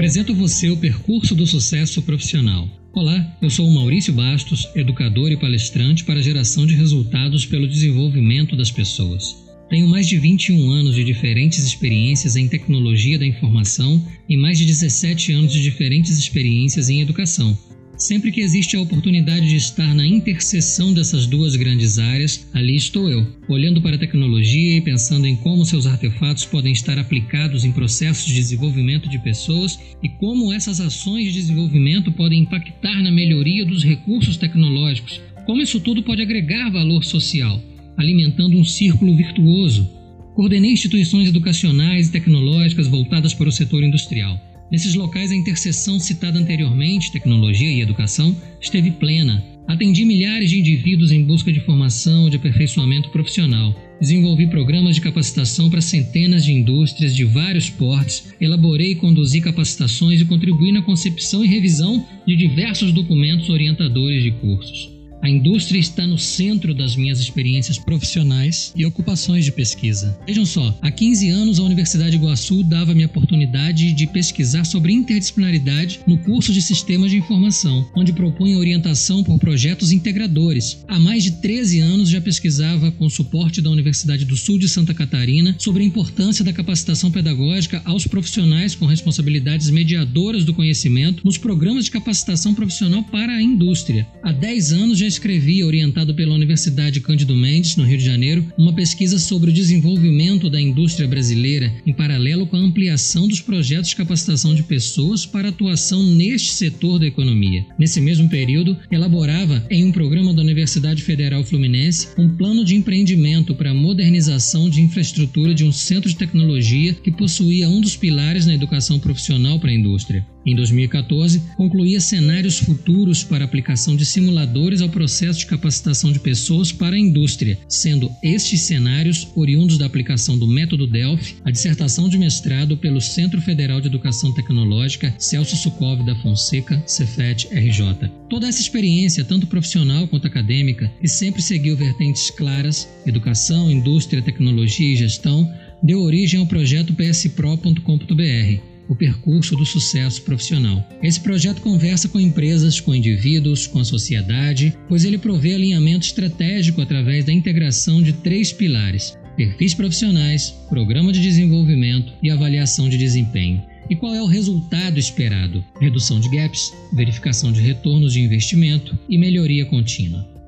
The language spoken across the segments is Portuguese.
Apresento você o percurso do sucesso profissional. Olá, eu sou o Maurício Bastos, educador e palestrante para a geração de resultados pelo desenvolvimento das pessoas. Tenho mais de 21 anos de diferentes experiências em tecnologia da informação e mais de 17 anos de diferentes experiências em educação, Sempre que existe a oportunidade de estar na interseção dessas duas grandes áreas, ali estou eu, olhando para a tecnologia e pensando em como seus artefatos podem estar aplicados em processos de desenvolvimento de pessoas e como essas ações de desenvolvimento podem impactar na melhoria dos recursos tecnológicos, como isso tudo pode agregar valor social, alimentando um círculo virtuoso. Coordenei instituições educacionais e tecnológicas voltadas para o setor industrial. Nesses locais, a interseção citada anteriormente, tecnologia e educação, esteve plena. Atendi milhares de indivíduos em busca de formação de aperfeiçoamento profissional. Desenvolvi programas de capacitação para centenas de indústrias de vários portes, elaborei e conduzi capacitações e contribuí na concepção e revisão de diversos documentos orientadores de cursos. A indústria está no centro das minhas experiências profissionais e ocupações de pesquisa. Vejam só, há 15 anos a Universidade de Iguaçu dava-me a oportunidade de pesquisar sobre interdisciplinaridade no curso de Sistemas de Informação, onde propunha orientação por projetos integradores. Há mais de 13 anos já pesquisava com suporte da Universidade do Sul de Santa Catarina sobre a importância da capacitação pedagógica aos profissionais com responsabilidades mediadoras do conhecimento nos programas de capacitação profissional para a indústria. Há 10 anos já escrevi, orientado pela Universidade Cândido Mendes, no Rio de Janeiro, uma pesquisa sobre o desenvolvimento da indústria brasileira em paralelo com a ampliação dos projetos de capacitação de pessoas para atuação neste setor da economia. Nesse mesmo período, elaborava, em um programa da Universidade Federal Fluminense, um plano de empreendimento para a modernização de infraestrutura de um centro de tecnologia que possuía um dos pilares na educação profissional para a indústria. Em 2014, concluía cenários futuros para aplicação de simuladores ao processo de capacitação de pessoas para a indústria, sendo estes cenários oriundos da aplicação do método Delphi, a dissertação de mestrado pelo Centro Federal de Educação Tecnológica Celso Sukov da Fonseca, Cefet, RJ. Toda essa experiência, tanto profissional quanto acadêmica, e sempre seguiu vertentes claras, educação, indústria, tecnologia e gestão, deu origem ao projeto pspro.com.br, o percurso do sucesso profissional. Esse projeto conversa com empresas, com indivíduos, com a sociedade, pois ele provê alinhamento estratégico através da integração de três pilares: perfis profissionais, programa de desenvolvimento e avaliação de desempenho. E qual é o resultado esperado? Redução de gaps, verificação de retornos de investimento e melhoria contínua.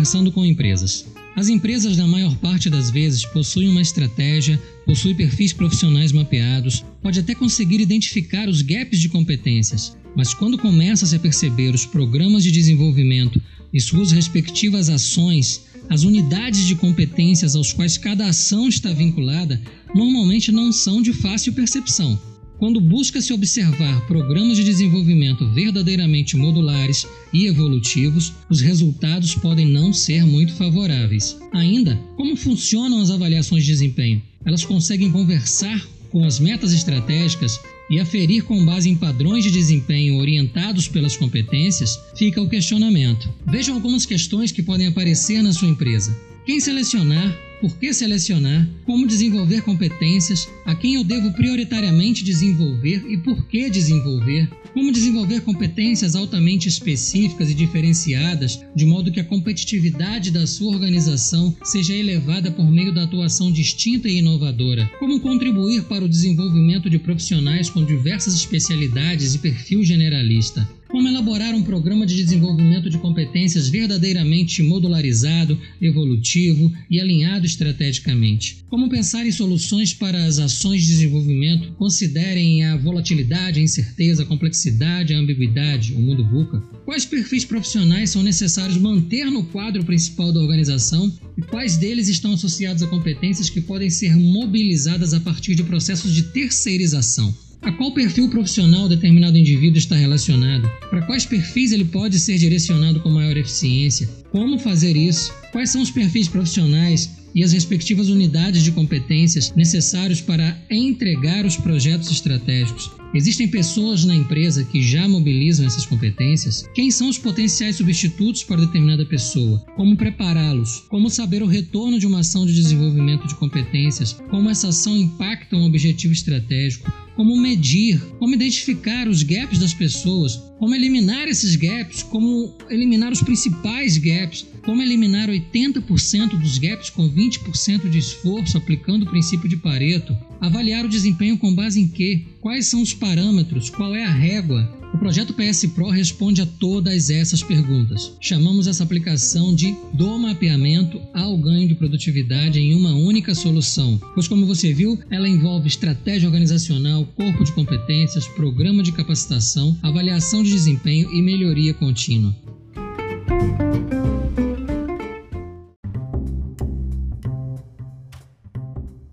Conversando com empresas. As empresas, na maior parte das vezes, possuem uma estratégia, possuem perfis profissionais mapeados, pode até conseguir identificar os gaps de competências, mas quando começa-se a perceber os programas de desenvolvimento e suas respectivas ações, as unidades de competências aos quais cada ação está vinculada, normalmente não são de fácil percepção. Quando busca-se observar programas de desenvolvimento verdadeiramente modulares e evolutivos, os resultados podem não ser muito favoráveis. Ainda, como funcionam as avaliações de desempenho? Elas conseguem conversar com as metas estratégicas e aferir com base em padrões de desempenho orientados pelas competências? Fica o questionamento. Vejam algumas questões que podem aparecer na sua empresa. Quem selecionar por que selecionar, como desenvolver competências, a quem eu devo prioritariamente desenvolver e por que desenvolver, como desenvolver competências altamente específicas e diferenciadas, de modo que a competitividade da sua organização seja elevada por meio da atuação distinta e inovadora, como contribuir para o desenvolvimento de profissionais com diversas especialidades e perfil generalista. Como elaborar um programa de desenvolvimento de competências verdadeiramente modularizado, evolutivo e alinhado estrategicamente? Como pensar em soluções para as ações de desenvolvimento considerem a volatilidade, a incerteza, a complexidade, a ambiguidade, o mundo VUCA? Quais perfis profissionais são necessários manter no quadro principal da organização e quais deles estão associados a competências que podem ser mobilizadas a partir de processos de terceirização? A qual perfil profissional determinado indivíduo está relacionado? Para quais perfis ele pode ser direcionado com maior eficiência? Como fazer isso? Quais são os perfis profissionais e as respectivas unidades de competências necessários para entregar os projetos estratégicos? Existem pessoas na empresa que já mobilizam essas competências? Quem são os potenciais substitutos para determinada pessoa? Como prepará-los? Como saber o retorno de uma ação de desenvolvimento de competências? Como essa ação impacta um objetivo estratégico? como medir, como identificar os gaps das pessoas, como eliminar esses gaps, como eliminar os principais gaps, como eliminar 80% dos gaps com 20% de esforço aplicando o princípio de Pareto, avaliar o desempenho com base em quê, quais são os parâmetros, qual é a régua, o projeto PS Pro responde a todas essas perguntas. Chamamos essa aplicação de do mapeamento ao ganho de produtividade em uma única solução, pois, como você viu, ela envolve estratégia organizacional, corpo de competências, programa de capacitação, avaliação de desempenho e melhoria contínua.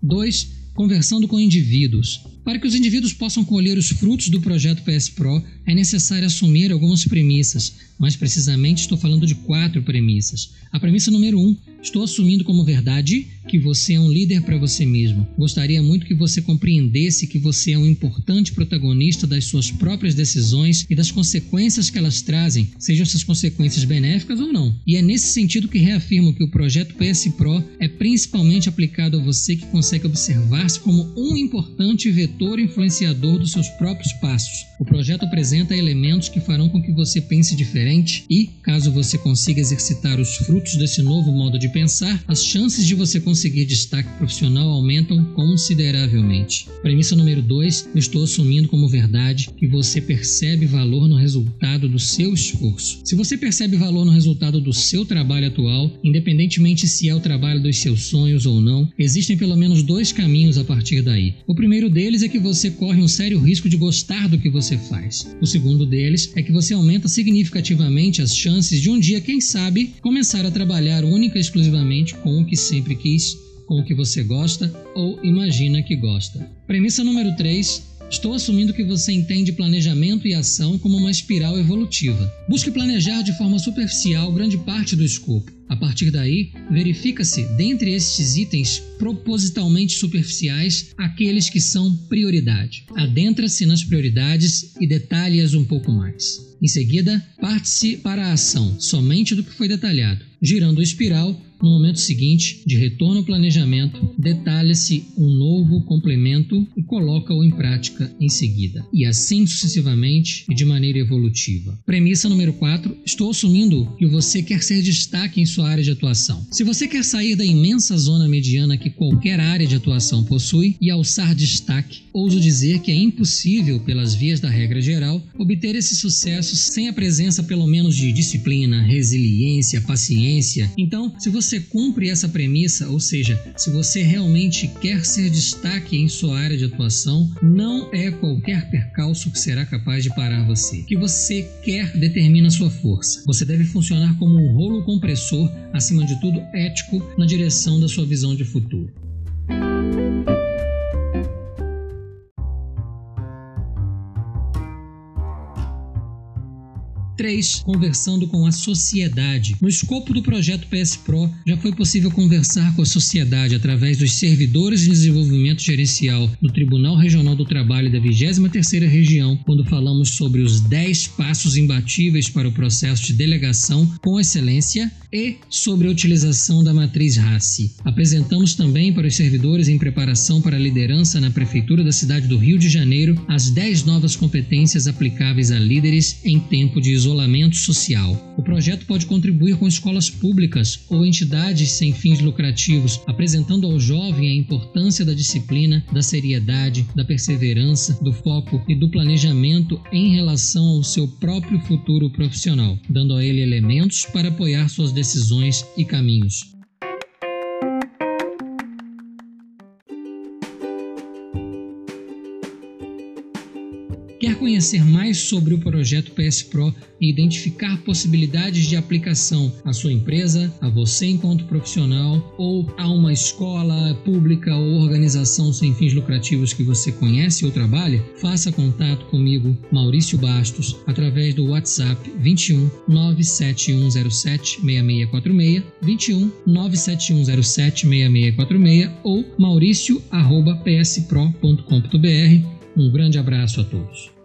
Dois, conversando com indivíduos. Para que os indivíduos possam colher os frutos do projeto PS Pro, é necessário assumir algumas premissas. Mais precisamente, estou falando de quatro premissas. A premissa número um: estou assumindo como verdade que você é um líder para você mesmo. Gostaria muito que você compreendesse que você é um importante protagonista das suas próprias decisões e das consequências que elas trazem, sejam essas consequências benéficas ou não. E é nesse sentido que reafirmo que o projeto PS Pro é principalmente aplicado a você que consegue observar-se como um importante vetor influenciador dos seus próprios passos. O projeto apresenta elementos que farão com que você pense diferente e, caso você consiga exercitar os frutos desse novo modo de pensar, as chances de você conseguir conseguir destaque profissional aumentam consideravelmente. Premissa número 2, eu estou assumindo como verdade que você percebe valor no resultado do seu esforço. Se você percebe valor no resultado do seu trabalho atual, independentemente se é o trabalho dos seus sonhos ou não, existem pelo menos dois caminhos a partir daí. O primeiro deles é que você corre um sério risco de gostar do que você faz. O segundo deles é que você aumenta significativamente as chances de um dia, quem sabe, começar a trabalhar única e exclusivamente com o que sempre quis com o que você gosta ou imagina que gosta. Premissa número 3. Estou assumindo que você entende planejamento e ação como uma espiral evolutiva. Busque planejar de forma superficial grande parte do escopo. A partir daí, verifica-se, dentre estes itens propositalmente superficiais, aqueles que são prioridade. Adentra-se nas prioridades e detalhe-as um pouco mais. Em seguida, parte-se para a ação, somente do que foi detalhado. Girando o espiral, no momento seguinte, de retorno ao planejamento, detalha-se um novo complemento e coloca-o em prática em seguida. E assim sucessivamente e de maneira evolutiva. Premissa número 4. Estou assumindo que você quer ser destaque em sua área de atuação. Se você quer sair da imensa zona mediana que qualquer área de atuação possui e alçar destaque, ouso dizer que é impossível, pelas vias da regra geral, obter esse sucesso sem a presença pelo menos de disciplina, resiliência, paciência. Então, se você você cumpre essa premissa, ou seja, se você realmente quer ser destaque em sua área de atuação, não é qualquer percalço que será capaz de parar você. O que você quer determina sua força. Você deve funcionar como um rolo compressor, acima de tudo ético, na direção da sua visão de futuro. 3. Conversando com a sociedade. No escopo do projeto PS Pro, já foi possível conversar com a sociedade através dos servidores de desenvolvimento gerencial do Tribunal Regional do Trabalho da 23ª Região, quando falamos sobre os 10 passos imbatíveis para o processo de delegação com excelência e sobre a utilização da matriz RACI. Apresentamos também para os servidores em preparação para a liderança na Prefeitura da cidade do Rio de Janeiro as 10 novas competências aplicáveis a líderes em tempo de isolamento isolamento social. O projeto pode contribuir com escolas públicas ou entidades sem fins lucrativos, apresentando ao jovem a importância da disciplina, da seriedade, da perseverança, do foco e do planejamento em relação ao seu próprio futuro profissional, dando a ele elementos para apoiar suas decisões e caminhos. Quer conhecer mais sobre o projeto PS Pro e identificar possibilidades de aplicação à sua empresa, a você enquanto profissional ou a uma escola pública ou organização sem fins lucrativos que você conhece ou trabalha? Faça contato comigo, Maurício Bastos, através do WhatsApp 21 97107 6646, 21 97107 6646 ou mauricio@pspro.com.br Um grande abraço a todos.